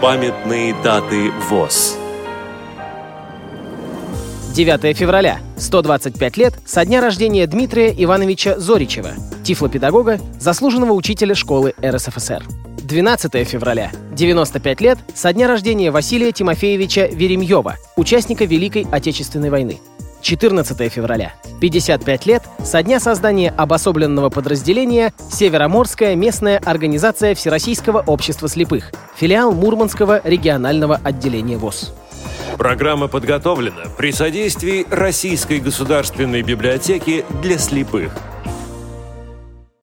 Памятные даты ВОЗ. 9 февраля. 125 лет со дня рождения Дмитрия Ивановича Зоричева, тифлопедагога, заслуженного учителя школы РСФСР. 12 февраля. 95 лет со дня рождения Василия Тимофеевича Веремьева, участника Великой Отечественной войны. 14 февраля. 55 лет со дня создания обособленного подразделения Североморская местная организация Всероссийского общества слепых, филиал Мурманского регионального отделения ВОЗ. Программа подготовлена при содействии Российской государственной библиотеки для слепых –